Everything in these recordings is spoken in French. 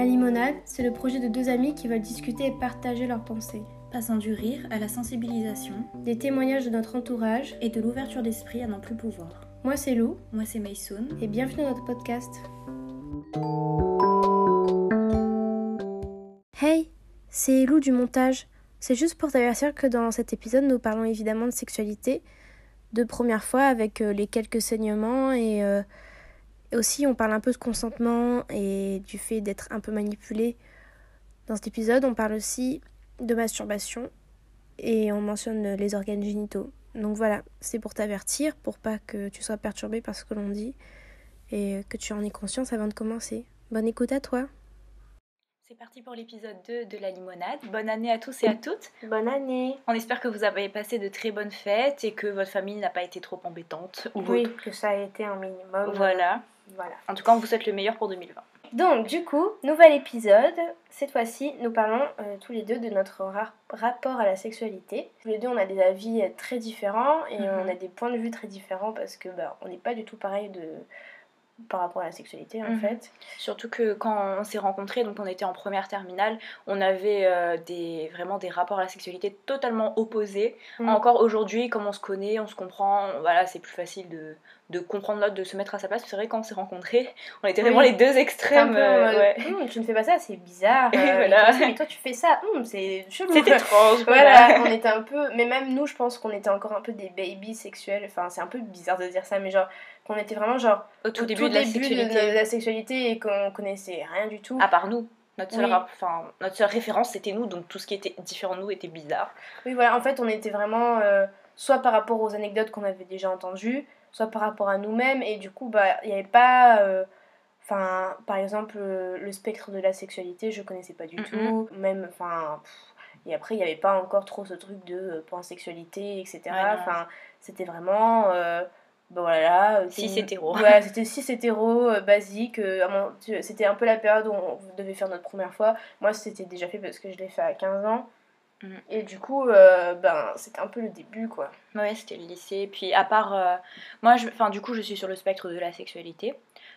La limonade, c'est le projet de deux amis qui veulent discuter et partager leurs pensées. Passant du rire à la sensibilisation Des témoignages de notre entourage. et de l'ouverture d'esprit à n'en plus pouvoir. Moi, c'est Lou, Moi c'est Maysoon. et bienvenue dans notre podcast. Hey, c'est Lou du montage. C'est juste pour t'avertir que dans cet épisode, nous parlons évidemment de sexualité, de première fois avec euh, les quelques saignements et, euh, et aussi on parle un peu de consentement et du fait d'être un peu manipulé. Dans cet épisode, on parle aussi de masturbation et on mentionne les organes génitaux. Donc voilà, c'est pour t'avertir, pour pas que tu sois perturbé par ce que l'on dit et que tu en aies conscience avant de commencer. Bonne écoute à toi. C'est parti pour l'épisode 2 de la limonade. Bonne année à tous et à toutes. Bonne année. On espère que vous avez passé de très bonnes fêtes et que votre famille n'a pas été trop embêtante. Ou Oui, votre- que ça a été un minimum. Voilà. Voilà. En tout cas, on vous souhaite le meilleur pour 2020. Donc, du coup, nouvel épisode. Cette fois-ci, nous parlons euh, tous les deux de notre ra- rapport à la sexualité. Tous les deux, on a des avis euh, très différents et Mhm. on a des points de vue très différents parce que bah, on n'est pas du tout pareil de par rapport à la sexualité en Mhm. fait. Surtout que quand on s'est rencontrés, donc on était en première terminale, on avait euh, des, vraiment des rapports à la sexualité totalement opposés. Mhm. Encore aujourd'hui, comme on se connaît, on se comprend, voilà, c'est plus facile de, de comprendre l'autre, de se mettre à sa place. C'est vrai, quand on s'est rencontrés, on était vraiment Oui. les deux extrêmes. peu euh, ouais. Hum, tu ne fais pas ça, c'est bizarre. Euh, voilà. toi, mais toi, tu fais ça, Hum, c'est chelou. C'est étrange, Voilà, voilà. on était un peu. Mais même nous, je pense qu'on était encore un peu des babies sexuels. Enfin, c'est un peu bizarre de dire ça, mais genre, qu'on était vraiment genre Au tout au début de la début sexualité. de la sexualité et qu'on connaissait rien du tout. À part nous. Notre seule, Oui. rap- enfin, notre seule référence, c'était nous, donc tout ce qui était différent de nous était bizarre. Oui, voilà, en fait, on était vraiment euh, soit par rapport aux anecdotes qu'on avait déjà entendues, soit par rapport à nous-mêmes, et du coup, bah, il n'y avait pas. euh, Enfin, par exemple, euh, le spectre de la sexualité, je connaissais pas du tout. Même, enfin. Et après, il n'y avait pas encore trop ce truc de pansexualité, etc. Ouais, enfin, c'était vraiment. euh, bah voilà. euh, c'est- hétéro. Voilà, c'était cis hétéro, euh, basique. euh, c'était un peu la période où on devait faire notre première fois. Moi, c'était déjà fait parce que je l'ai fait à 15 ans. Mhm. Et du coup, euh, ben, c'était un peu le début, quoi. Ouais, c'était le lycée. Puis à part, moi, je, du coup, je suis sur le spectre de la sexualité.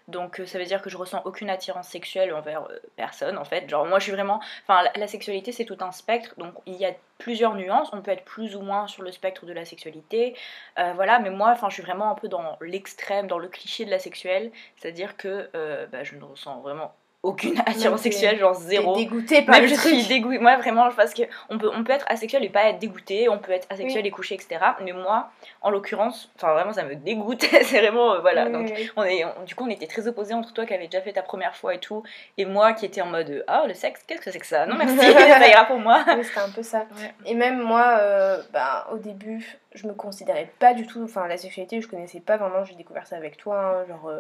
Donc euh, ça veut dire que je ressens aucune attirance sexuelle envers euh, personne, en fait. Genre moi, je suis vraiment, enfin, la, sexualité, c'est tout un spectre. Donc il y a plusieurs nuances. On peut être plus ou moins sur le spectre de la sexualité, Euh, voilà. Mais moi, je suis vraiment un peu dans l'extrême, dans le cliché de la sexuelle. C'est-à-dire que bah, je ne ressens vraiment aucune attirance sexuelle, genre zéro. dégoûté par Même le je truc. suis dégoûtée. Moi, vraiment, parce que on peut, on peut être asexuel et pas être dégoûté. On peut être asexuel et couché, etc. Mais moi, en l'occurrence, enfin vraiment, ça me dégoûte. c'est vraiment, euh, voilà. Oui, Donc, oui, on est, on- du coup, on était très opposés entre toi qui avais déjà fait ta première fois et tout, et moi qui étais en mode Ah, le sexe, qu'est-ce que c'est que ça? Non, merci, ça ira pour moi. C'était un peu ça. Ouais. Et même moi, euh, ben, au début, je me considérais pas du tout. Enfin, la sexualité, je connaissais pas vraiment. J'ai découvert ça avec toi. hein, genre. euh,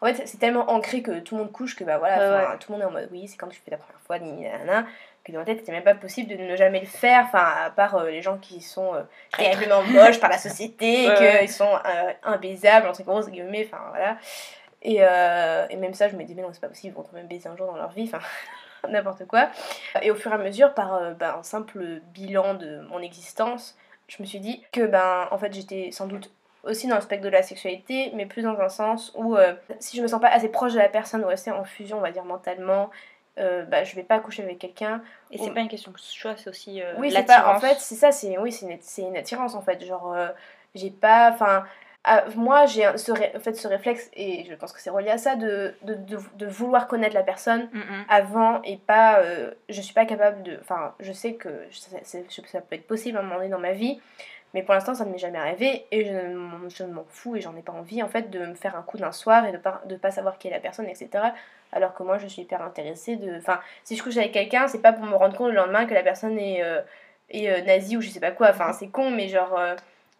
En fait, c'est tellement ancré que tout le monde couche que bah voilà, Ouais, tout le monde est en mode oui, c'est quand tu fais ta première fois, ni que dans ma tête, c'était même pas possible de ne jamais le faire. Enfin, à part euh, les gens qui sont euh, terriblement moches par la société et Ouais, qu'ils sont euh, imbaisables, entre grosses guillemets, enfin voilà. Et, euh, et même ça, je me dis, mais non, c'est pas possible, ils vont quand même baiser un jour dans leur vie, enfin, n'importe quoi. Et au fur et à mesure, par euh, ben, un simple bilan de mon existence, je me suis dit que, ben, en fait, j'étais sans doute aussi dans le spectre de la sexualité, mais plus dans un sens où euh, si je me sens pas assez proche de la personne ou assez en fusion, on va dire mentalement, euh, bah, je vais pas coucher avec quelqu'un. Et c'est pas une question de choix, c'est aussi euh, Oui, c'est pas. En l'attirance. fait, c'est ça, c'est oui, c'est une, c'est une attirance en fait. Genre, euh, j'ai pas. Enfin, ah, moi, j'ai ce, ré- en fait, ce réflexe, et je pense que c'est relié à ça, de, de, de, de vouloir connaître la personne Mm, mm. avant et pas. euh, je suis pas capable de. Enfin, je sais que ça, ça peut être possible à un moment donné dans ma vie. Mais pour l'instant, ça ne m'est jamais arrivé et je, ne m'en- fous et j'en ai pas envie en fait de me faire un coup d'un soir et de pas, de pas savoir qui est la personne, etc. Alors que moi, je suis hyper intéressée de. Enfin, si je couche avec quelqu'un, c'est pas pour me rendre compte le lendemain que la personne est, euh, est euh, nazie ou je sais pas quoi. Enfin, c'est con, mais genre. euh,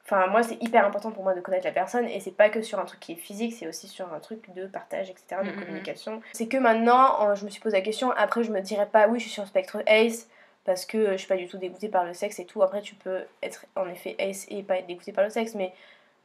Enfin, moi, c'est hyper important pour moi de connaître la personne et c'est pas que sur un truc qui est physique, c'est aussi sur un truc de partage, etc., de Mhm. communication. C'est que maintenant, je me suis posé la question, après, je me dirais pas, oui, je suis sur le spectre ACE parce que euh, je suis pas du tout dégoûtée par le sexe et tout. Après, tu peux être en effet ACE et pas être dégoûtée par le sexe, mais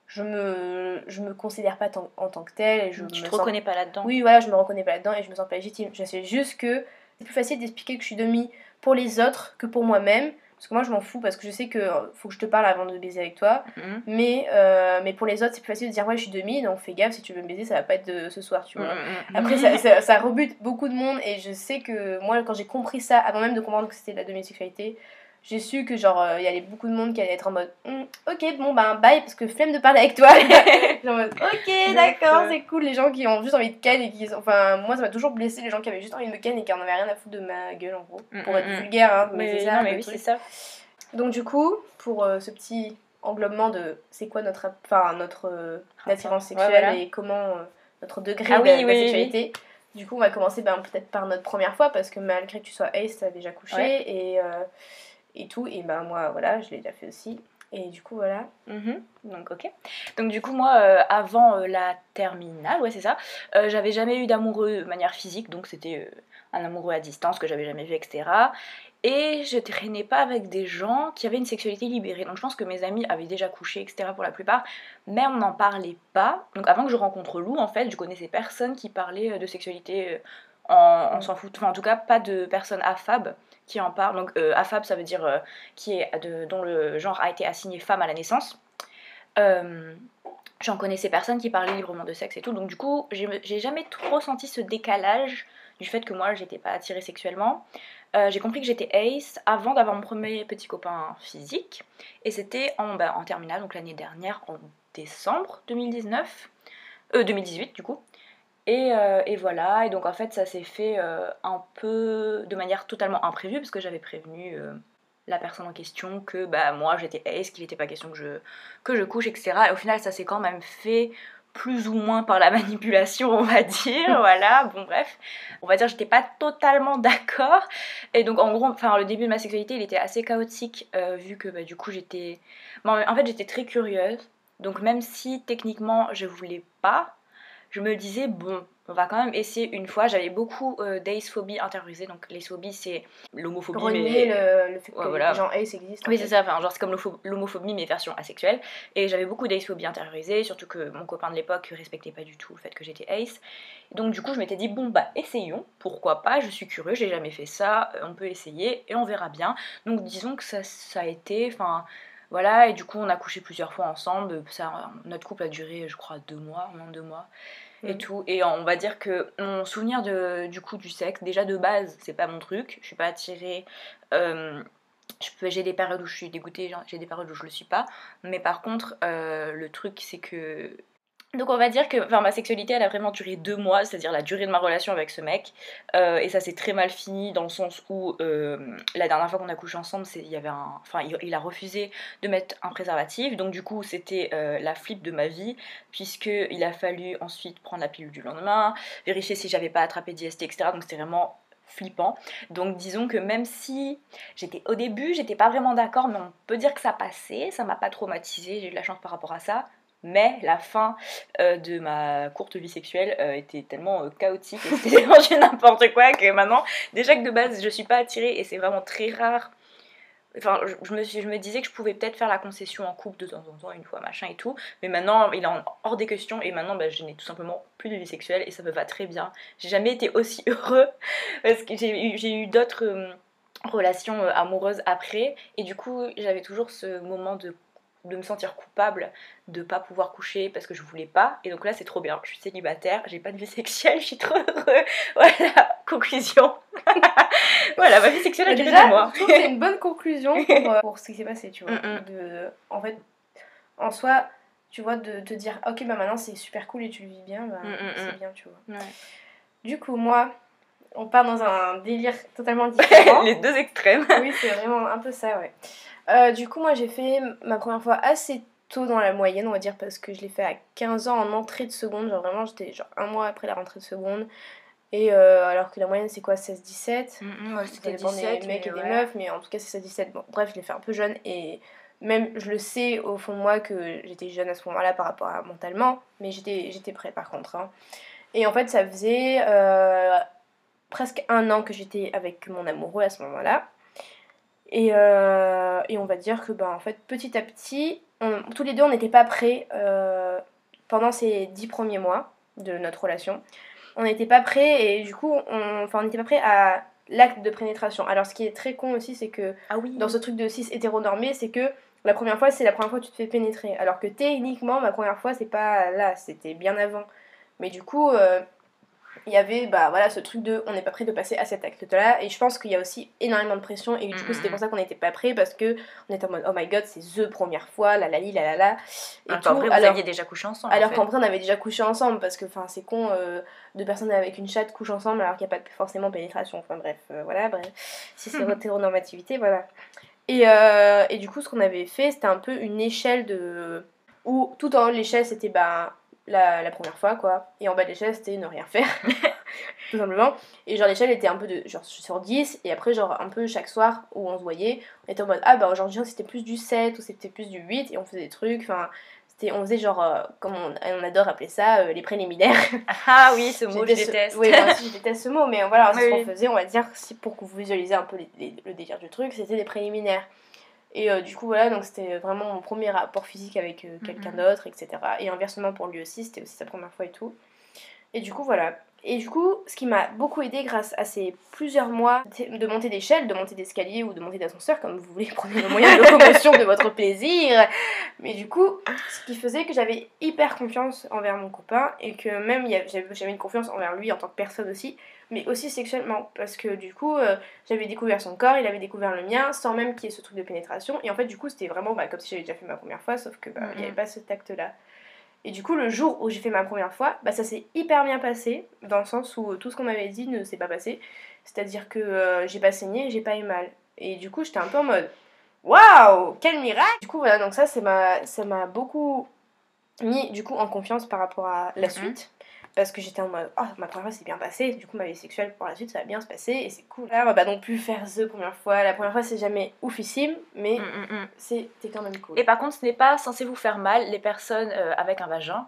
je me, je me considère pas tant- en tant que telle et je Tu me te sens reconnais pas là-dedans. oui, voilà, je me reconnais pas là-dedans et je me sens pas légitime. Je sais juste que c'est plus facile d'expliquer que je suis demi pour les autres que pour moi-même. Parce que moi, je m'en fous parce que je sais que euh, faut que je te parle avant de baiser avec toi. Mhm. Mais, euh, mais pour les autres, c'est plus facile de dire ouais, je suis demi, donc fais gaffe, si tu veux me baiser, ça va pas être de ce soir, tu vois. Mhm. Après, ça, ça, ça rebute beaucoup de monde et je sais que moi, quand j'ai compris ça, avant même de comprendre que c'était de la demi-sexualité, j'ai su que genre euh, il y avait beaucoup de monde qui allait être en mode Hum, ok bon ben bye parce que flemme de parler avec toi genre en mode ok d'accord c'est cool les gens qui ont juste envie de ken et qui enfin moi ça m'a toujours blessé les gens qui avaient juste envie de me ken et qui en avaient rien à foutre de ma gueule en gros pour Mm, être mm, mm. vulgaire hein, mais Mais, c'est ça mais oui, donc du coup pour euh, ce petit englobement de c'est quoi notre enfin notre euh, attirance Ouais, sexuelle voilà. et comment euh, notre degré Ah de, oui, de oui, oui, sexualité du coup on va commencer ben, peut-être par notre première fois parce que malgré que tu sois ace t'as déjà couché Ouais. et et tout et ben moi voilà je l'ai déjà fait aussi et du coup voilà Mhm. Donc ok. Donc du coup moi euh, avant euh, la terminale, ouais c'est ça, euh, j'avais jamais eu d'amoureux de manière physique, donc c'était un amoureux à distance que j'avais jamais vu, etc. Et je traînais pas avec des gens qui avaient une sexualité libérée. Donc je pense que mes amis avaient déjà couché, etc. pour la plupart, mais on n'en parlait pas. Donc avant que je rencontre Lou, en fait, je connaissais personne qui parlait de sexualité en, en s'en fout. Enfin en tout cas pas de personnes affab qui en parlent. Donc euh, affab ça veut dire euh, qui est de, dont le genre a été assigné femme à la naissance. Euh, J'en connaissais personne qui parlait librement de sexe et tout, donc du coup, j'ai jamais trop senti ce décalage du fait que moi, j'étais pas attirée sexuellement. Euh, j'ai compris que j'étais ace avant d'avoir mon premier petit copain physique, et c'était en, bah, en terminale, donc l'année dernière, en décembre 2019, euh, 2018 du coup. Et, euh, et voilà, et donc en fait, ça s'est fait euh, un peu de manière totalement imprévue, parce que j'avais prévenu euh, la personne en question que bah, moi j'étais ace, qu'il n'était pas question que je, que je couche, etc. Et au final, ça s'est quand même fait plus ou moins par la manipulation, on va dire. voilà, bon, bref. On va dire que j'étais pas totalement d'accord. Et donc, en gros, enfin, le début de ma sexualité, il était assez chaotique, vu que bah, du coup, j'étais. Bon, en fait, j'étais très curieuse. Donc, même si techniquement, je voulais pas, je me disais, bon, on va quand même essayer une fois. J'avais beaucoup euh, d'ace-phobie intériorisée. Donc, l'ace-phobie, c'est l'homophobie. mais- le, le fait que Ouais, voilà. les gens ace existent en oui, c'est ça, enfin, genre c'est comme l'homophobie mais version asexuelle. Et j'avais beaucoup d'ace-phobie intériorisée, surtout que mon copain de l'époque respectait pas du tout le fait que j'étais ace. Donc du coup, je m'étais dit, bon bah essayons, pourquoi pas, je suis curieux, j'ai jamais fait ça, euh, on peut essayer et on verra bien. Donc disons que ça, ça a été, enfin voilà, et du coup on a couché plusieurs fois ensemble. Ça, notre couple a duré, je crois, deux mois, moins de deux mois. Et Mhm. tout, et on va dire que mon souvenir de, du coup du sexe, déjà de base, c'est pas mon truc, je suis pas attirée euh, j'ai des périodes où je suis dégoûtée, j'ai des périodes où je le suis pas. Mais par contre, euh, le truc, c'est que. Donc, on va dire que enfin, ma sexualité, elle a vraiment duré deux mois, c'est-à-dire la durée de ma relation avec ce mec. Euh, et ça s'est très mal fini dans le sens où euh, la dernière fois qu'on a couché ensemble, il y il, il a refusé de mettre un préservatif. Donc, du coup, c'était euh, la flip de ma vie, puisqu'il a fallu ensuite prendre la pilule du lendemain, vérifier si j'avais pas attrapé d'IST, etc. Donc, c'était vraiment flippant. Donc disons que même si j'étais au début, j'étais pas vraiment d'accord, mais on peut dire que ça passait, ça m'a pas traumatisé, j'ai eu de la chance par rapport à ça. Mais la fin euh, de ma courte vie sexuelle euh, était tellement euh, chaotique c'était n'importe quoi que maintenant, déjà que de base je suis pas attirée et c'est vraiment très rare. Enfin, je, me, disais que je pouvais peut-être faire la concession en couple de temps en temps, une fois, machin et tout. Mais maintenant, il est hors des questions et maintenant, bah, je n'ai tout simplement plus de vie sexuelle et ça me va très bien. J'ai jamais été aussi heureux parce que j'ai eu, d'autres euh, relations amoureuses après et du coup j'avais toujours ce moment de, de me sentir coupable de pas pouvoir coucher parce que je voulais pas et donc là c'est trop bien je suis célibataire j'ai pas de vie sexuelle je suis trop heureux voilà conclusion voilà ma vie sexuelle a duré mois c'est une bonne conclusion pour, euh, pour ce qui s'est passé, tu vois. Mm, mm. De, en fait, en soi, tu vois, de te dire, ok, bah maintenant c'est super cool et tu le vis bien, bah, Mm, c'est bien, tu vois. Ouais. Du coup, moi, on part dans un délire totalement différent. les deux extrêmes oui, c'est vraiment un peu ça, ouais. Euh, du coup, moi, j'ai fait ma première fois assez tôt dans la moyenne, on va dire, parce que je l'ai fait à 15 ans en entrée de seconde. Genre, vraiment, j'étais genre un mois après la rentrée de seconde. Et euh, alors que la moyenne, c'est quoi 16-17 Mm, Ça dépend des mecs et des meufs, mais en tout cas, c'est 16-17. Bon, bref, je l'ai fait un peu jeune et même je le sais au fond de moi que j'étais jeune à ce moment-là par rapport à mentalement, mais j'étais j'étais prête par contre. hein. Et en fait, ça faisait euh, presque un an que j'étais avec mon amoureux à ce moment-là. Et, euh, et on va dire que ben, en fait, petit à petit, on- tous les deux, on n'était pas prêts euh, pendant ces dix premiers mois de notre relation. On n'était pas prêts et du coup, on enfin, on n'était pas prêts à l'acte de pénétration. Alors ce qui est très con aussi, c'est que Ah oui. dans ce truc de 6 hétéronormé, c'est que la première fois, c'est la première fois que tu te fais pénétrer. Alors que techniquement, ma première fois, c'est pas là, c'était bien avant. Mais du coup, euh, il y avait bah, voilà, ce truc de on n'est pas prêt de passer à cet acte-là. Et je pense qu'il y a aussi énormément de pression. Et du coup, c'était pour ça qu'on n'était pas prêt parce que on était en mode oh my god, c'est the première fois, la la li, la la la. Et Alors qu'en tout. vrai, vous Alors- aviez déjà couché ensemble. alors en fait. qu'en vrai, on avait déjà couché ensemble parce que enfin, c'est con, euh, deux personnes avec une chatte couchent ensemble alors qu'il n'y a pas forcément pénétration. Enfin bref, euh, voilà, bref. Si c'est hétéronormativité, voilà. Et, euh, et du coup, ce qu'on avait fait, c'était un peu une échelle de. où tout en haut de l'échelle, c'était bah, la, la première fois, quoi. Et en bas de l'échelle, c'était ne rien faire. tout simplement. Et genre, l'échelle était un peu de. genre sur 10. Et après, genre, un peu chaque soir où on se voyait, on était en mode ah bah aujourd'hui, c'était plus du 7 ou c'était plus du 8. Et on faisait des trucs. Enfin, c'était- on faisait genre, euh, comme on, on adore appeler ça, euh, les préliminaires. Ah oui, ce mot, je déteste ce-. Oui, moi aussi, je déteste ce mot, mais voilà, c'est ce Oui, qu'on oui. faisait, on va dire, si, pour que vous visualisez un peu les- les- le délire du truc, c'était des préliminaires. Et euh, du coup, voilà, donc c'était vraiment mon premier rapport physique avec euh, quelqu'un Mhm. d'autre, etc. Et inversement pour lui aussi, c'était aussi sa première fois et tout. Et du coup, voilà. Et du coup, ce qui m'a beaucoup aidé grâce à ces plusieurs mois de montée d'échelle, de montée d'escalier ou de montée d'ascenseur, comme vous voulez, prenez le moyen de locomotion de votre plaisir. Mais du coup, ce qui faisait que j'avais hyper confiance envers mon copain et que même j'avais une confiance envers lui en tant que personne aussi, mais aussi sexuellement. Parce que du coup, euh, j'avais découvert son corps, il avait découvert le mien, sans même qu'il y ait ce truc de pénétration. Et en fait, du coup, c'était vraiment bah, comme si j'avais déjà fait ma première fois, sauf que bah, il n'y avait pas ce tact-là. Et du coup, le jour où j'ai fait ma première fois, bah, ça s'est hyper bien passé, dans le sens où tout ce qu'on m'avait dit ne s'est pas passé. C'est-à-dire que euh, j'ai pas saigné j'ai pas eu mal. Et du coup, j'étais un peu en mode Waouh, quel miracle Du coup, voilà, donc ça, c'est ma- ça m'a beaucoup mis du coup en confiance par rapport à la suite. Parce que j'étais en mode, oh, ma première fois s'est bien passée, du coup ma vie sexuelle pour la suite ça va bien se passer et c'est cool. Là, on va pas non plus faire the première fois. La première fois c'est jamais oufissime, mais Mm, mm, mm. c'était quand même cool. Et par contre, ce n'est pas censé vous faire mal. Les personnes euh, avec un vagin,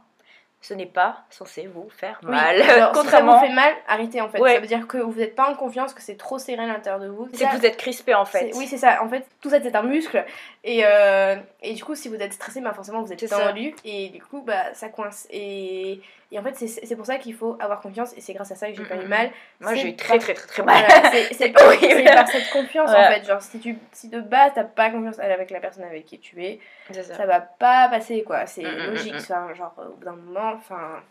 ce n'est pas censé vous faire Oui, mal. genre, si ça Contrairement, vous fait mal, arrêtez en fait. Ouais. Ça veut dire que vous n'êtes pas en confiance, que c'est trop serré à l'intérieur de vous. c'est que vous êtes crispé en fait. Oui, c'est ça. En fait, tout ça, c'est un muscle. Et, euh, et du coup, si vous êtes stressé, bah, forcément, vous êtes tendu. Et du coup, bah, ça coince. Et, et en fait, c'est pour ça qu'il faut avoir confiance. Et c'est grâce à ça que j'ai pas eu mal. Moi, j'ai eu par- très très très très mal. Voilà, c'est- c'est par cette confiance, en fait. Genre, si, tu, si de base, t'as pas confiance avec la personne avec qui tu es, ça. ça va pas passer, quoi. C'est logique. Enfin, genre, au bout d'un moment, enfin...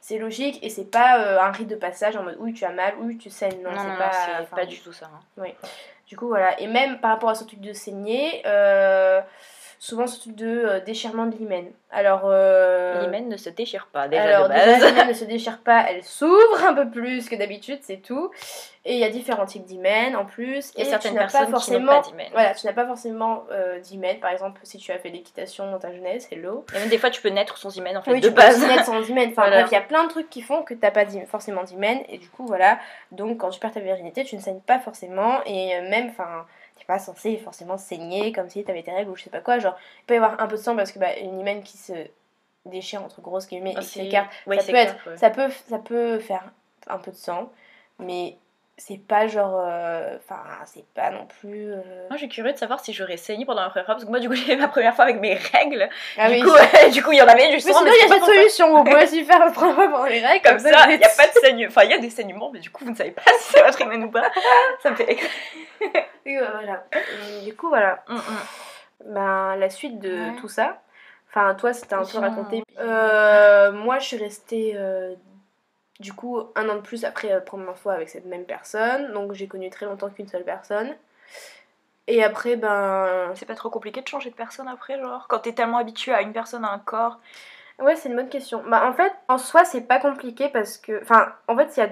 C'est logique et c'est pas euh, un rite de passage en mode oui tu as mal, oui tu saignes. Non, c'est pas, du tout ça. hein. du coup, voilà. Et même par rapport à ce truc de saigner, euh, souvent ce truc de euh, déchirement de l'hymen. Alors, euh, L'hymen ne se déchire pas déjà alors de base. l'hymen ne se déchire pas, elle s'ouvre un peu plus que d'habitude, c'est tout. Et il y a différents types d'hymen en plus. A et certaines tu n'as personnes pas qui n'ont forcément, pas d'hymen. Voilà, tu n'as pas forcément euh, d'hymen. Par exemple, si tu as fait l'équitation dans ta jeunesse, hello. Et même des fois, tu peux naître sans hymen en fait Oui, de tu peux base. aussi naître sans hymen. Enfin Voilà. bref, il y a plein de trucs qui font que t'as pas d'hy- forcément d'hymen. Et du coup, voilà. Donc quand tu perds ta virginité, tu ne saignes pas forcément. Et même, enfin, t'es pas censé forcément saigner comme si t'avais tes règles ou je sais pas quoi. Genre, il peut y avoir un peu de sang parce que bah, une hymen qui se déchire entre grosses guillemets et qui s'écarte, ça, peut être, clair, ouais. ça, peut, ça peut faire un peu de sang. Mais c'est pas genre. euh, Enfin, c'est pas non plus. euh, Moi, je suis curieuse de savoir si j'aurais saigné pendant ma première fois parce que moi, du coup, j'ai ma première fois avec mes règles. Ah du, oui, coup, du coup, il y en avait du Mais sang. sinon, mais il y a pas ça. solution. Vous pouvez aussi faire le première fois pendant les règles. Comme ça, il n'y a pas de saignement. Enfin, il y a des saignements, mais du coup, vous ne savez pas si c'est votre hymen ou pas. Ça me fait. Euh, voilà. Du coup, voilà. Mm, mm. Ben, la suite de Ouais. tout ça. Enfin, toi, c'était un peu raconté. oui. Euh, moi, je suis restée euh, du coup un an de plus après la première fois avec cette même personne. Donc, j'ai connu très longtemps qu'une seule personne. Et après, ben. C'est pas trop compliqué de changer de personne après, genre Quand t'es tellement habitué à une personne, à un corps. Ouais, c'est une bonne question. Bah, en fait, en soi, c'est pas compliqué parce que. Enfin, en fait, il y a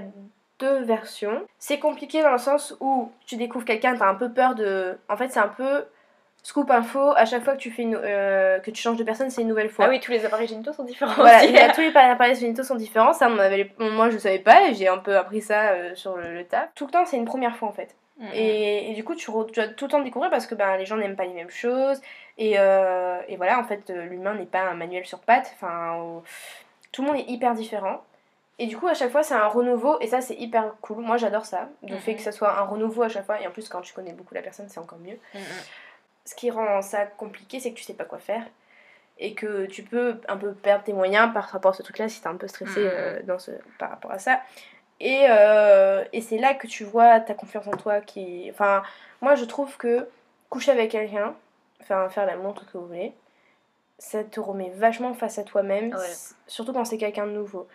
deux versions. C'est compliqué dans le sens où tu découvres quelqu'un, t'as un peu peur de. En fait, c'est un peu. Scoop info, à chaque fois que tu, fais une, euh, que tu changes de personne, c'est une nouvelle fois. Ah oui, tous les appareils génitaux sont différents. Voilà, aussi. tous les appareils génitaux sont différents. Ça, on avait, moi, je savais pas et j'ai un peu appris ça euh, sur le, le tas. Tout le temps, c'est une première fois en fait. Mm, mm. Et, et du coup, tu, re- tu dois tout le temps découvrir parce que ben, les gens n'aiment pas les mêmes choses. Et, euh, et voilà, en fait, l'humain n'est pas un manuel sur pattes. Enfin, tout le monde est hyper différent. Et du coup, à chaque fois, c'est un renouveau. Et ça, c'est hyper cool. Moi, j'adore ça. Le Mhm. fait que ça soit un renouveau à chaque fois. Et en plus, quand tu connais beaucoup la personne, c'est encore mieux. Mm, mm. Ce qui rend ça compliqué, c'est que tu sais pas quoi faire. Et que tu peux un peu perdre tes moyens par rapport à ce truc-là si t'es un peu stressé Mhm. euh, dans ce, par rapport à ça. Et, euh, et c'est là que tu vois ta confiance en toi qui. Enfin, moi je trouve que coucher avec quelqu'un, enfin faire l'amour, tout ce que vous voulez, ça te remet vachement face à toi-même, Ouais. surtout quand c'est quelqu'un de nouveau.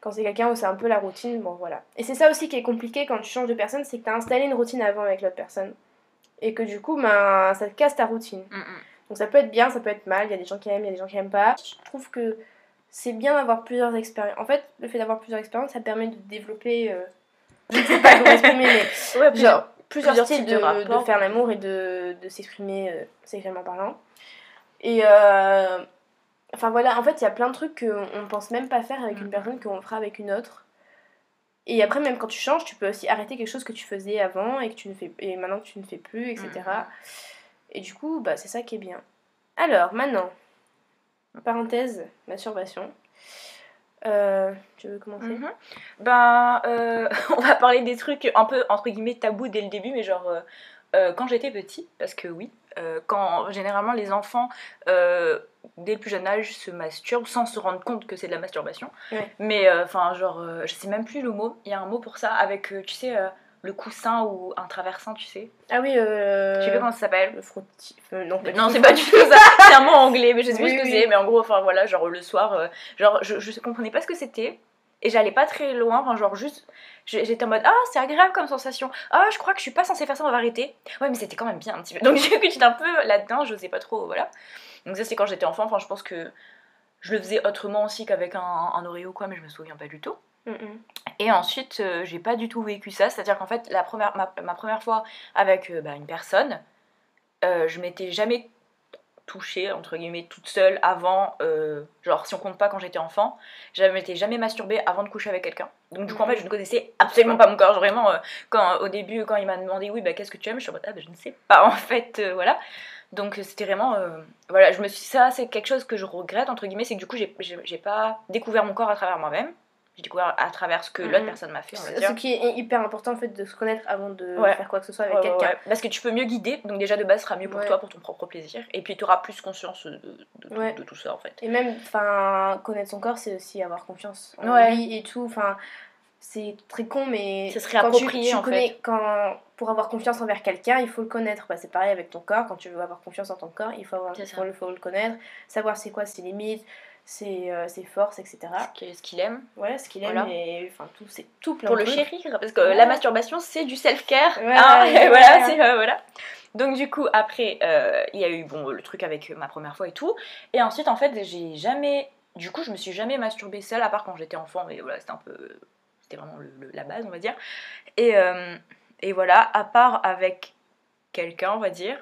Quand c'est quelqu'un où c'est un peu la routine, bon voilà. Et c'est ça aussi qui est compliqué quand tu changes de personne, c'est que tu as installé une routine avant avec l'autre personne. Et que du coup, ben, ça te casse ta routine. Mm, mm. Donc ça peut être bien, ça peut être mal, il y a des gens qui aiment, il y a des gens qui aiment pas. Je trouve que c'est bien d'avoir plusieurs expériences. En fait, le fait d'avoir plusieurs expériences, ça permet de développer... euh, Je ne sais pas comment exprimer, mais Ouais, genre plusieurs, plusieurs styles de, de de faire l'amour et de, de s'exprimer euh, sexuellement parlant. Et euh, enfin voilà, en fait, il y a plein de trucs qu'on ne pense même pas faire avec une Mhm. personne qu'on fera avec une autre. Et après, même quand tu changes, tu peux aussi arrêter quelque chose que tu faisais avant et que tu ne fais et maintenant que tu ne fais plus, etc. Mhm. Et du coup, bah, c'est ça qui est bien. Alors, maintenant, parenthèse, masturbation. Euh, tu veux commencer? Mhm. Ben, euh, on va parler des trucs un peu entre guillemets tabous dès le début, mais genre euh, quand j'étais petit, parce que oui, euh, quand généralement les enfants euh, dès le plus jeune âge se masturbent sans se rendre compte que c'est de la masturbation. Ouais. Mais euh, enfin, genre, je sais même plus le mot. Il y a un mot pour ça avec, tu sais, le coussin ou un traversin, tu sais. Ah oui, euh... Je sais pas comment ça s'appelle. Le frottis... euh, non, Non, c'est pas du tout ça. C'est un mot anglais, mais je sais plus Oui, ce que oui. c'est. Mais en gros, enfin voilà, genre le soir, euh, genre je, je comprenais pas ce que c'était. Et j'allais pas très loin, enfin genre juste, j'étais en mode ah c'est agréable comme sensation, ah je crois que je suis pas censée faire ça, on va arrêter. Ouais mais c'était quand même bien un petit peu. Donc j'étais un peu là-dedans, je sais pas trop, voilà. Donc ça c'est quand j'étais enfant, enfin je pense que je le faisais autrement aussi qu'avec un, un Oreo quoi, mais je me souviens pas du tout. Mm. Et ensuite, euh, j'ai pas du tout vécu ça. C'est-à-dire qu'en fait, la première, ma, ma première fois avec euh, bah, une personne, euh, je m'étais jamais touchée, entre guillemets, toute seule avant. euh, genre, si on compte pas quand j'étais enfant, je m'étais jamais masturbée avant de coucher avec quelqu'un. Donc, du coup, en fait, je ne connaissais absolument pas mon corps. Vraiment, euh, quand, au début, quand il m'a demandé, oui, bah, qu'est-ce que tu aimes, je suis en mode, ah, bah, je ne sais pas, en fait, euh, voilà. Donc, c'était vraiment. voilà, je me suis. Ça, c'est quelque chose que je regrette, entre guillemets, c'est que du coup, j'ai pas découvert mon corps à travers moi-même. J'ai découvert à travers ce que l'autre Mhm. personne m'a fait, on va dire. ce qui est hyper important en fait de se connaître avant de Ouais. faire quoi que ce soit avec Ouais, quelqu'un. ouais. Parce que tu peux mieux guider, donc déjà de base, ce sera mieux pour toi, pour ton propre plaisir. Et puis tu auras plus conscience de, de- de- Ouais. de tout ça en fait. Et même, enfin, connaître son corps, c'est aussi avoir confiance en lui et tout. Enfin, c'est très con, mais Ça serait quand approprié, tu en connais, quand pour avoir confiance envers quelqu'un, il faut le connaître. Bah, c'est pareil avec ton corps. Quand tu veux avoir confiance en ton corps, il faut, avoir, il faut le connaître, savoir c'est quoi ses limites, ses, euh, ses forces, etc. Ce qu'il- aime. Voilà, ce qu'il aime Voilà. et enfin tout, c'est tout plein Pour de le trucs. chérir, parce que Ouais. la masturbation c'est du self-care. Ouais, hein, ouais, voilà, ouais. c'est euh, voilà. Donc du coup après euh, il y a eu bon le truc avec euh, ma première fois et tout. Et ensuite en fait j'ai jamais, du coup je me suis jamais masturbée seule à part quand j'étais enfant. Mais voilà c'était un peu, c'était vraiment le- le- la base on va dire. Et et voilà à part avec quelqu'un on va dire.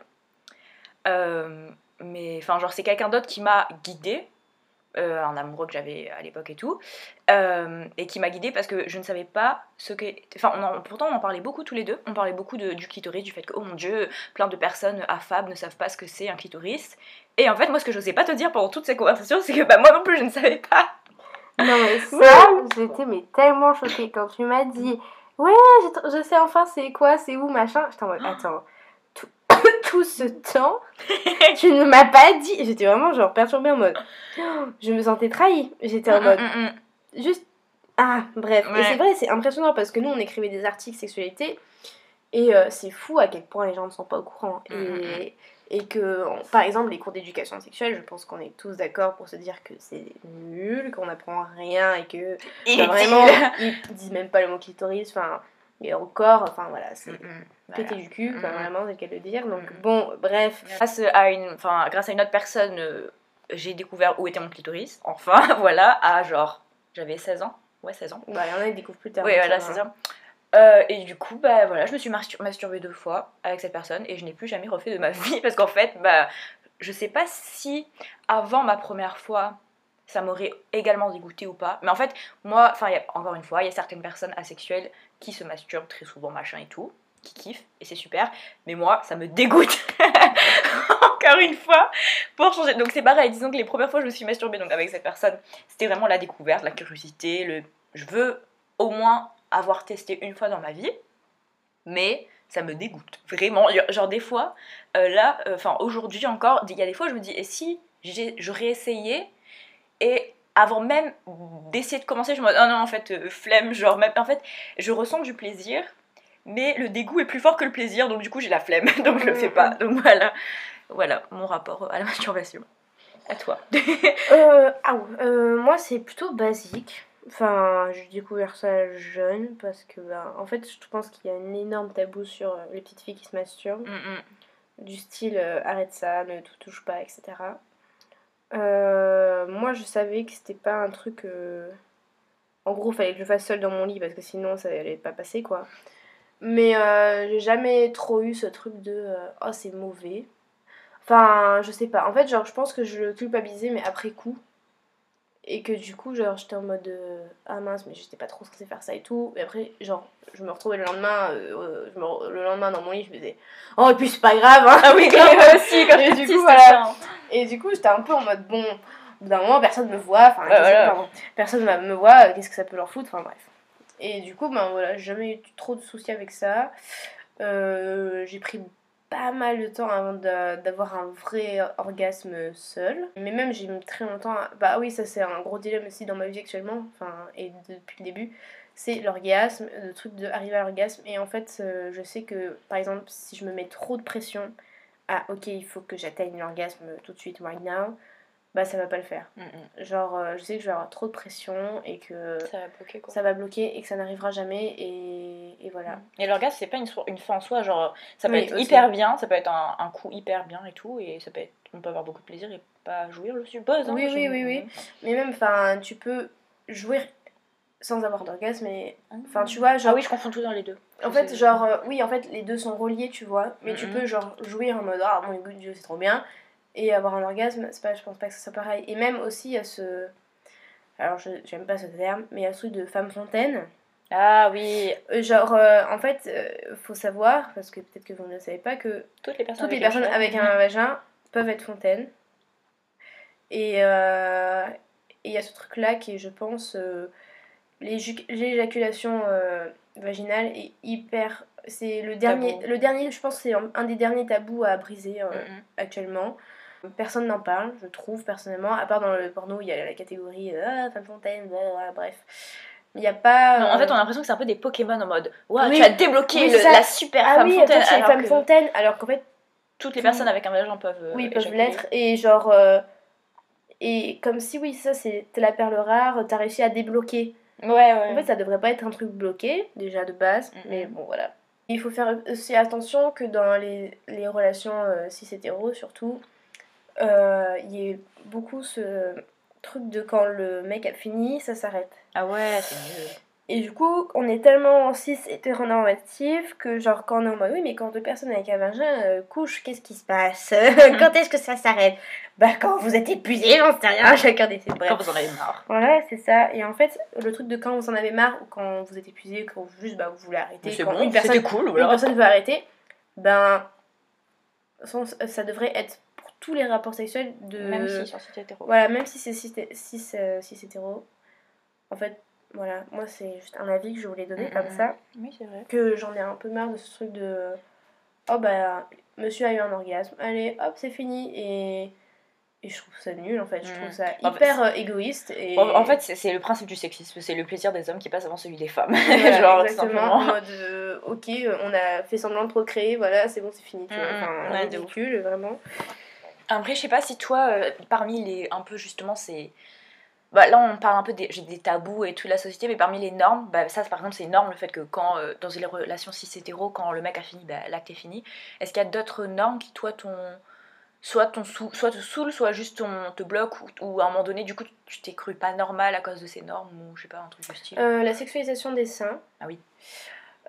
Euh, mais enfin genre c'est quelqu'un d'autre qui m'a guidée. Euh, un amoureux que j'avais à l'époque et tout, euh, et qui m'a guidée parce que je ne savais pas ce que. Enfin, on en- pourtant, on en parlait beaucoup tous les deux. On parlait beaucoup de, du clitoris, du fait que, oh mon dieu, plein de personnes affables ne savent pas ce que c'est un clitoris. Et en fait, moi, ce que je n'osais pas te dire pendant toutes ces conversations, c'est que bah, moi non plus, je ne savais pas. Non mais ça, j'étais mais tellement choquée quand tu m'as dit Ouais, je, je sais enfin c'est quoi, c'est où, machin. J'étais en mode Attends, tout, ce temps, tu ne m'as pas dit. J'étais vraiment genre perturbée en mode Oh, Je me sentais trahie. J'étais en mode Mm, mm, mm. juste. Ah, bref. Et c'est vrai, c'est impressionnant parce que nous on écrivait des articles sexualité et euh, c'est fou à quel point les gens ne sont pas au courant. Et, et que, par exemple, les cours d'éducation sexuelle, je pense qu'on est tous d'accord pour se dire que c'est nul, qu'on n'apprend rien et que vraiment, ils disent même pas le mot clitoris, enfin, et encore, enfin voilà, c'est Mm, mm. pété Voilà. du cul, quoi, Mm, mm. vraiment, c'est le cas de le dire. Donc, Mm. bon, bref. Grâce à une, enfin, grâce à une autre personne, euh, j'ai découvert où était mon clitoris. Enfin, voilà, à genre, j'avais 16 ans. Ouais, 16 ans. Bah, il y en a qui découvrent plus tard. Oui, donc voilà, c'est ça. Euh, et du coup, bah voilà, je me suis mastur- masturbée deux fois avec cette personne et je n'ai plus jamais refait de ma vie parce qu'en fait, bah, je sais pas si avant ma première fois, ça m'aurait également dégoûté ou pas. Mais en fait, moi, enfin, encore une fois, il y a certaines personnes asexuelles qui se masturbent très souvent, machin et tout, qui kiffent et c'est super. Mais moi, ça me dégoûte. encore une fois, pour changer. Donc c'est pareil, disons que les premières fois, je me suis masturbée donc avec cette personne, c'était vraiment la découverte, la curiosité, le je veux au moins avoir testé une fois dans ma vie, mais ça me dégoûte vraiment. Genre des fois, euh, là, enfin aujourd'hui encore, il y a des fois je me dis, et si j'aurais essayé et avant même d'essayer de commencer, je me dis, oh non, en fait, euh, flemme, genre, même, en fait, je ressens du plaisir, mais le dégoût est plus fort que le plaisir, donc du coup, j'ai la flemme, donc je le fais pas. Donc voilà, voilà mon rapport à la masturbation. À toi. euh, ah, euh, moi, c'est plutôt basique. Enfin, j'ai découvert ça jeune parce que, bah, en fait, je pense qu'il y a un énorme tabou sur euh, les petites filles qui se masturbent. Mm. Du style euh, arrête ça, ne touche pas, etc. Euh, moi, je savais que c'était pas un truc. euh, En gros, fallait que je fasse seule dans mon lit parce que sinon ça allait pas passer quoi. Mais euh, j'ai jamais trop eu ce truc de oh, c'est mauvais. Enfin, je sais pas. En fait, genre, je pense que je le culpabilisais, mais après coup. Et que du coup, genre, j'étais en mode euh, ah mince, mais j'étais pas trop censée faire ça et tout. Et après, genre, je me retrouvais le lendemain, euh, euh, je me re- le lendemain dans mon lit, je me disais oh, et puis c'est pas grave, hein. Ah oui, grave, moi aussi, quand Et du coup, voilà. ça. Et du coup, j'étais un peu en mode bon, au bout d'un moment, personne me voit, enfin, que- voilà. personne me voit, qu'est-ce que ça peut leur foutre, enfin bref. Et du coup, ben voilà, j'ai jamais eu trop de soucis avec ça. Euh, j'ai pris pas mal de temps avant d'a- d'avoir un vrai orgasme seul. Mais même, j'ai mis très longtemps. Bah oui, ça c'est un gros dilemme aussi dans ma vie actuellement, enfin, et depuis le début. C'est l'orgasme, le truc d'arriver à l'orgasme. Et en fait, euh, je sais que, par exemple, si je me mets trop de pression, ah ok, il faut que j'atteigne l'orgasme tout de suite, right now, bah ça va pas le faire. Mm, mm. Genre, euh, je sais que je vais avoir trop de pression et que Ça va bloquer quoi. ça va bloquer et que ça n'arrivera jamais et, et voilà. Et l'orgasme, c'est pas une, so- une fin en soi, genre ça peut Oui, être aussi. hyper bien, ça peut être un, un coup hyper bien et tout, et ça peut être, on peut avoir beaucoup de plaisir et pas jouir, je suppose. hein, Oui, oui, oui, oui. Mais même, enfin, tu peux jouir sans avoir d'orgasme et... Enfin, tu vois, genre... Ah oui, je confonds tout dans les deux. En fait, C'est- genre, euh, oui, en fait, les deux sont reliés, tu vois. Mais tu peux, genre, jouir en mode, ah, mon dieu, c'est trop bien. Et avoir un orgasme, c'est pas, je pense pas que ce soit pareil. Et même aussi, il y a ce. Alors, j'aime pas ce terme, mais il y a ce truc de femme fontaine. Ah oui, Euh, Genre, euh, en fait, euh, faut savoir, parce que peut-être que vous ne le savez pas, que toutes les personnes toutes les avec personnes avec un vagin peuvent être fontaines. Et euh, et il y a ce truc-là qui est, je pense, l'éjaculation vaginale est hyper. C'est le dernier, Tabou. le dernier, je pense, c'est un, des derniers tabous à briser Mm, actuellement. Personne n'en parle, je trouve personnellement, à part dans le porno, il y a la catégorie euh, ah, femme fontaine, blablabla, bref. Il n'y a pas. Non, en fait, euh, on a l'impression que c'est un peu des Pokémon en mode Waouh, Oui. tu as débloqué Oui, le- c'est ça. la super ah femme oui, fontaine. c'est alors femme que fontaine, alors qu'en fait, Toutes les tout- personnes avec un vagin peuvent. euh, Oui, ils peuvent l'être. Et genre. euh, et comme si, oui, ça, c'est la perle rare, t'as réussi à débloquer. Ouais, ouais. En fait, ça devrait pas être un truc bloqué, déjà de base, mais bon, voilà. Il faut faire aussi attention que dans les, les relations euh, cis-hétéros, surtout, il y ait beaucoup ce truc de quand le mec a fini, ça s'arrête. Ah ouais, c'est mieux. Et du coup, on est tellement cis hétéronormatif que, genre, quand on est en mode oui, mais quand deux personnes avec un vagin euh, couchent, qu'est-ce qui se passe? Quand est-ce que ça s'arrête? Bah, quand vous êtes épuisé, j'en sais rien, chacun décide. Bref. Quand vous en avez marre. Voilà, c'est ça. Et en fait, le truc de quand vous en avez marre ou quand vous êtes épuisé, quand juste bah, vous voulez arrêter, quand bon, une, personne, une veut arrêter, ben, ça, devrait être tous les rapports sexuels de. Même si sur site hétéro. Voilà, même si c'est cis, cis, euh, cis hétéro. En fait, voilà, moi c'est juste un avis que je voulais donner Mm, comme mm, ça. Oui, c'est vrai. Que j'en ai un peu marre de ce truc de. Oh bah, monsieur a eu un orgasme, allez, hop, c'est fini. Et. Et je trouve ça nul en fait, je Mm. trouve ça En fait, hyper euh, égoïste. Et... En, fait, c'est- le principe du sexisme, c'est le plaisir des hommes qui passe avant celui des femmes. Voilà, Genre, exactement, en mode euh, ok, on a fait semblant de procréer, voilà, c'est bon, c'est fini, tu vois. Mm, mm, Enfin, ouais, ridicule, vraiment. Après, je sais pas si toi, euh, parmi les. Un peu justement, c'est. Bah, là, on parle un peu des, j'ai des tabous et toute la société, mais parmi les normes, bah, ça, par exemple, c'est une norme le fait que quand, euh, dans les relations cis-hétéro, quand le mec a fini, bah, l'acte est fini. Est-ce qu'il y a d'autres normes qui, toi, ton. Soit, ton sou- soit te saoulent, soit juste ton, te bloquent, ou, ou à un moment donné, du coup, tu t'es cru pas normal à cause de ces normes, ou je sais pas, un truc du style? Euh, la sexualisation des seins. Ah oui.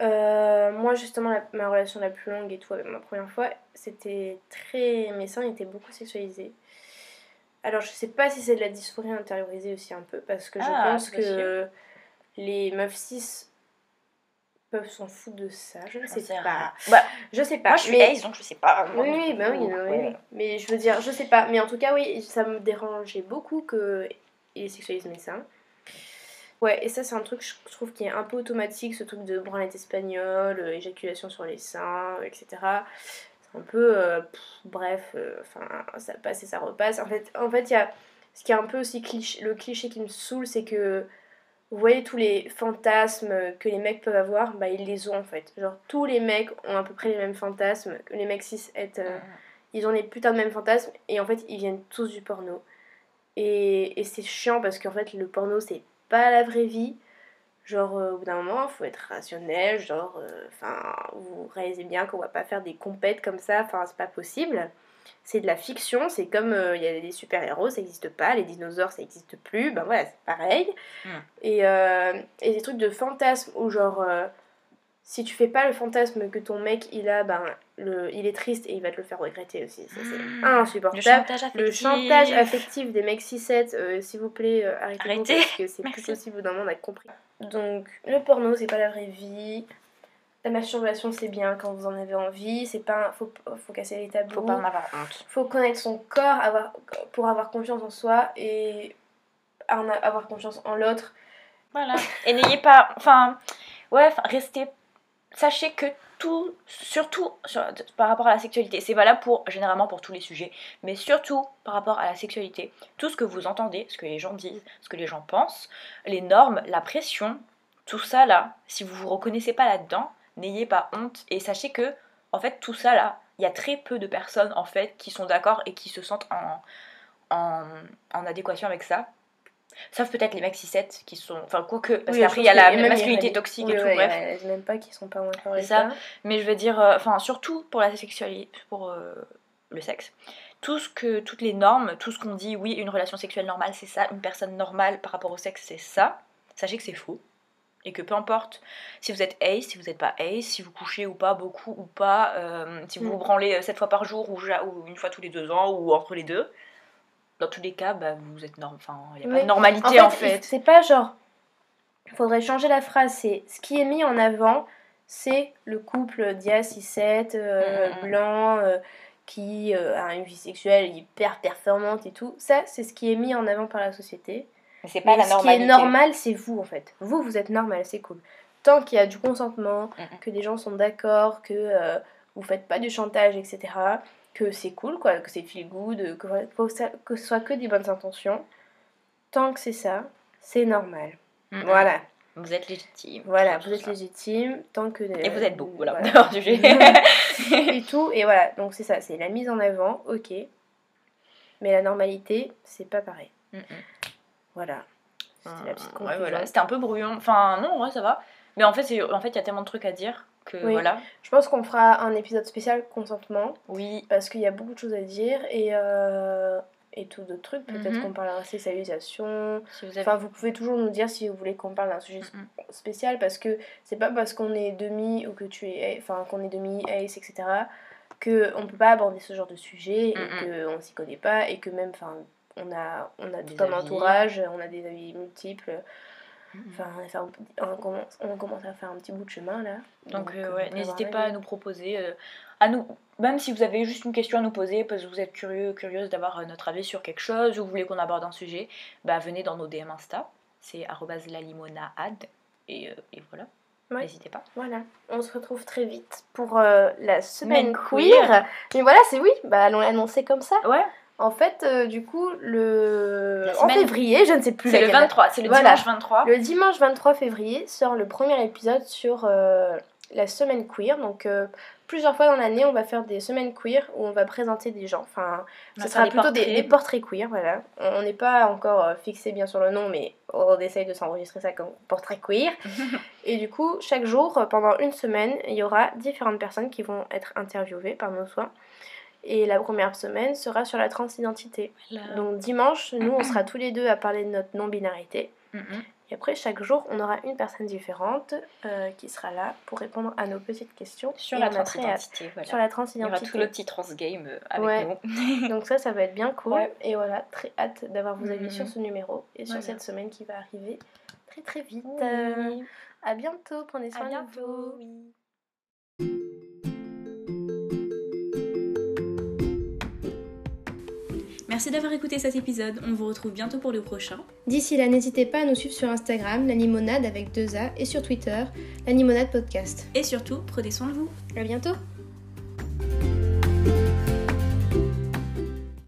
Euh, moi, justement, la- ma relation la plus longue et tout, avec ma première fois, c'était très. Mes seins étaient beaucoup sexualisés. Alors, je sais pas si c'est de la dysphorie intériorisée aussi un peu, parce que je Ah, pense que les meufs cis peuvent s'en foutre de ça. Je ne sais pas. Bah, Je sais pas. moi, je suis mais... ace, donc je sais pas. vraiment Oui, oui, tout. bah oui, non, oui, Ouais. oui. Mais je veux dire, je sais pas. Mais en tout cas, oui, ça me dérangeait beaucoup que il sexualise mes seins. Ouais, et ça, c'est un truc, je trouve, qui est un peu automatique, ce truc de branlette espagnole, euh, éjaculation sur les seins, etc. C'est un peu. euh, pff, bref, euh, enfin, ça passe et ça repasse. En fait, en fait, il y a. ce qui est un peu aussi cliché, le cliché qui me saoule, c'est que vous voyez tous les fantasmes que les mecs peuvent avoir, bah ils les ont en fait. Genre tous les mecs ont à peu près les mêmes fantasmes, que les mecs cis ils ont les putains de mêmes fantasmes et en fait ils viennent tous du porno. Et, et c'est chiant parce qu'en fait le porno c'est pas la vraie vie. Genre euh, au bout d'un moment, faut être rationnel, genre euh, enfin vous réalisez bien qu'on va pas faire des compètes comme ça, enfin c'est pas possible c'est de la fiction, c'est comme euh, il y a des super-héros, ça n'existe pas, les dinosaures, ça n'existe plus, ben voilà, c'est pareil. Hmm. Et, et, des trucs de fantasme où genre, si tu fais pas le fantasme que ton mec il a, ben le, il est triste et il va te le faire regretter aussi, ça c'est hmm. insupportable. Le chantage affectif, le chantage affectif des mecs 6-7, s'il vous plaît, arrêtez, arrêtez. parce que c'est plus possible d'un monde à compris. Donc le porno c'est pas la vraie vie, la masturbation, c'est bien quand vous en avez envie. C'est pas, faut, faut casser les tabous. Faut pas en avoir honte. Faut connaître son corps, avoir, pour avoir confiance en soi et avoir confiance en l'autre. Voilà. Et n'ayez pas, enfin, ouais, restez. Sachez que tout, surtout par rapport à la sexualité, c'est valable pour généralement pour tous les sujets, mais surtout par rapport à la sexualité, tout ce que vous entendez, ce que les gens disent, ce que les gens pensent, les normes, la pression, tout ça là, si vous vous reconnaissez pas là-dedans, n'ayez pas honte et sachez que en fait tout ça là, il y a très peu de personnes en fait qui sont d'accord et qui se sentent en, en, adéquation avec ça. Sauf peut-être les mecs 6-7 qui sont. Enfin, quoique. Parce qu'après, il y a la masculinité toxique et tout, bref. même pas qui sont pas d'accord avec ça. Mais je veux dire, euh, enfin, surtout pour la sexualité, pour euh, le sexe. Tout ce que, toutes les normes, tout ce qu'on dit, oui, une relation sexuelle normale, c'est ça. Une personne normale par rapport au sexe, c'est ça. Sachez que c'est faux et que peu importe si vous êtes ace, si vous n'êtes pas ace, si vous couchez ou pas, beaucoup ou pas, euh, si vous mm. vous branlez 7 fois par jour ou, ou, une fois tous les deux ans ou entre les deux, dans tous les cas, bah, vous êtes normal. Enfin, il n'y a pas de normalité en fait. C'est pas genre. Il faudrait changer la phrase. C'est ce qui est mis en avant, c'est le couple dia 6 euh, mm, mm, blanc, euh, qui a une vie sexuelle hyper performante et tout. Ça, c'est ce qui est mis en avant par la société. Mais c'est pas la normalité. Ce qui est normal, c'est vous en fait. Vous, vous êtes normal, c'est cool. Tant qu'il y a du consentement, que des gens sont d'accord, que euh, vous faites pas du chantage, etc. Que c'est cool, quoi, que c'est feel good, que, que, ce soit que des bonnes intentions. Tant que c'est ça, c'est normal. Voilà. Vous êtes légitime. Voilà, vous êtes légitime tant que. Et vous êtes beau, voilà. et tout, et voilà. Donc c'est ça, c'est la mise en avant, ok. Mais la normalité, c'est pas pareil. Voilà. C'était la petite conclusion. voilà. C'était un peu brouillon. Enfin, non, ouais, ça va. Mais en fait, en fait, il y a tellement de trucs à dire que voilà. Je pense qu'on fera un épisode spécial consentement. Oui. Parce qu'il y a beaucoup de choses à dire et euh, et tout d'autres trucs. Peut-être mhm. qu'on parlera sexualisation. Si vous Enfin, vous pouvez toujours nous dire si vous voulez qu'on parle d'un sujet spécial parce que c'est pas parce qu'on est demi ou que tu es, enfin, qu'on est demi ace, etc. que on peut pas aborder ce genre de sujet et mhm. qu'on s'y connaît pas et que même, enfin on a, on a tout un entourage, on a des avis multiples. Mm-hmm. Enfin, on, commence, on commence à faire un petit bout de chemin là. Donc, euh, ouais, n'hésitez pas à nous proposer, euh, à nous, même si vous avez juste une question à nous poser, parce que vous êtes curieux, curieuse d'avoir euh, notre avis sur quelque chose, ou vous voulez qu'on aborde un sujet, bah venez dans nos DM Insta, c'est @lalimonade et, et voilà. N'hésitez pas. Voilà, on se retrouve très vite pour la semaine queer. Mais voilà, c'est oui, bah allons l'annoncer comme ça. Ouais. En fait, euh, du coup, le... en février, je ne sais plus. C'est le 23, c'est le dimanche 23. Le dimanche 23 février sort le premier épisode sur euh, la semaine queer. Donc, euh, plusieurs fois dans l'année, on va faire des semaines queer où on va présenter des gens. Enfin, ce sera plutôt Des, portraits queer, voilà. On n'est pas encore fixé bien sur le nom, mais on essaye de s'enregistrer ça comme portrait queer. Et du coup, chaque jour, pendant une semaine, il y aura différentes personnes qui vont être interviewées par nos soins. Et la première semaine sera sur la transidentité. Donc dimanche, nous, on sera tous les deux à parler de notre non-binarité. Et après, chaque jour, on aura une personne différente euh, qui sera là pour répondre à nos petites questions. Sur la transidentité. Sur la transidentité. Il y aura tout le petit trans game euh, avec nous. Donc ça, ça va être bien cool. Et voilà, très hâte d'avoir vos avis sur ce numéro et sur cette semaine qui va arriver très très vite. Oui. à bientôt, prenez soin de vous. Merci d'avoir écouté cet épisode. On vous retrouve bientôt pour le prochain. D'ici là, n'hésitez pas à nous suivre sur Instagram, l'animonade avec deux A, et sur Twitter, l'animonade podcast. Et surtout, prenez soin de vous. À bientôt.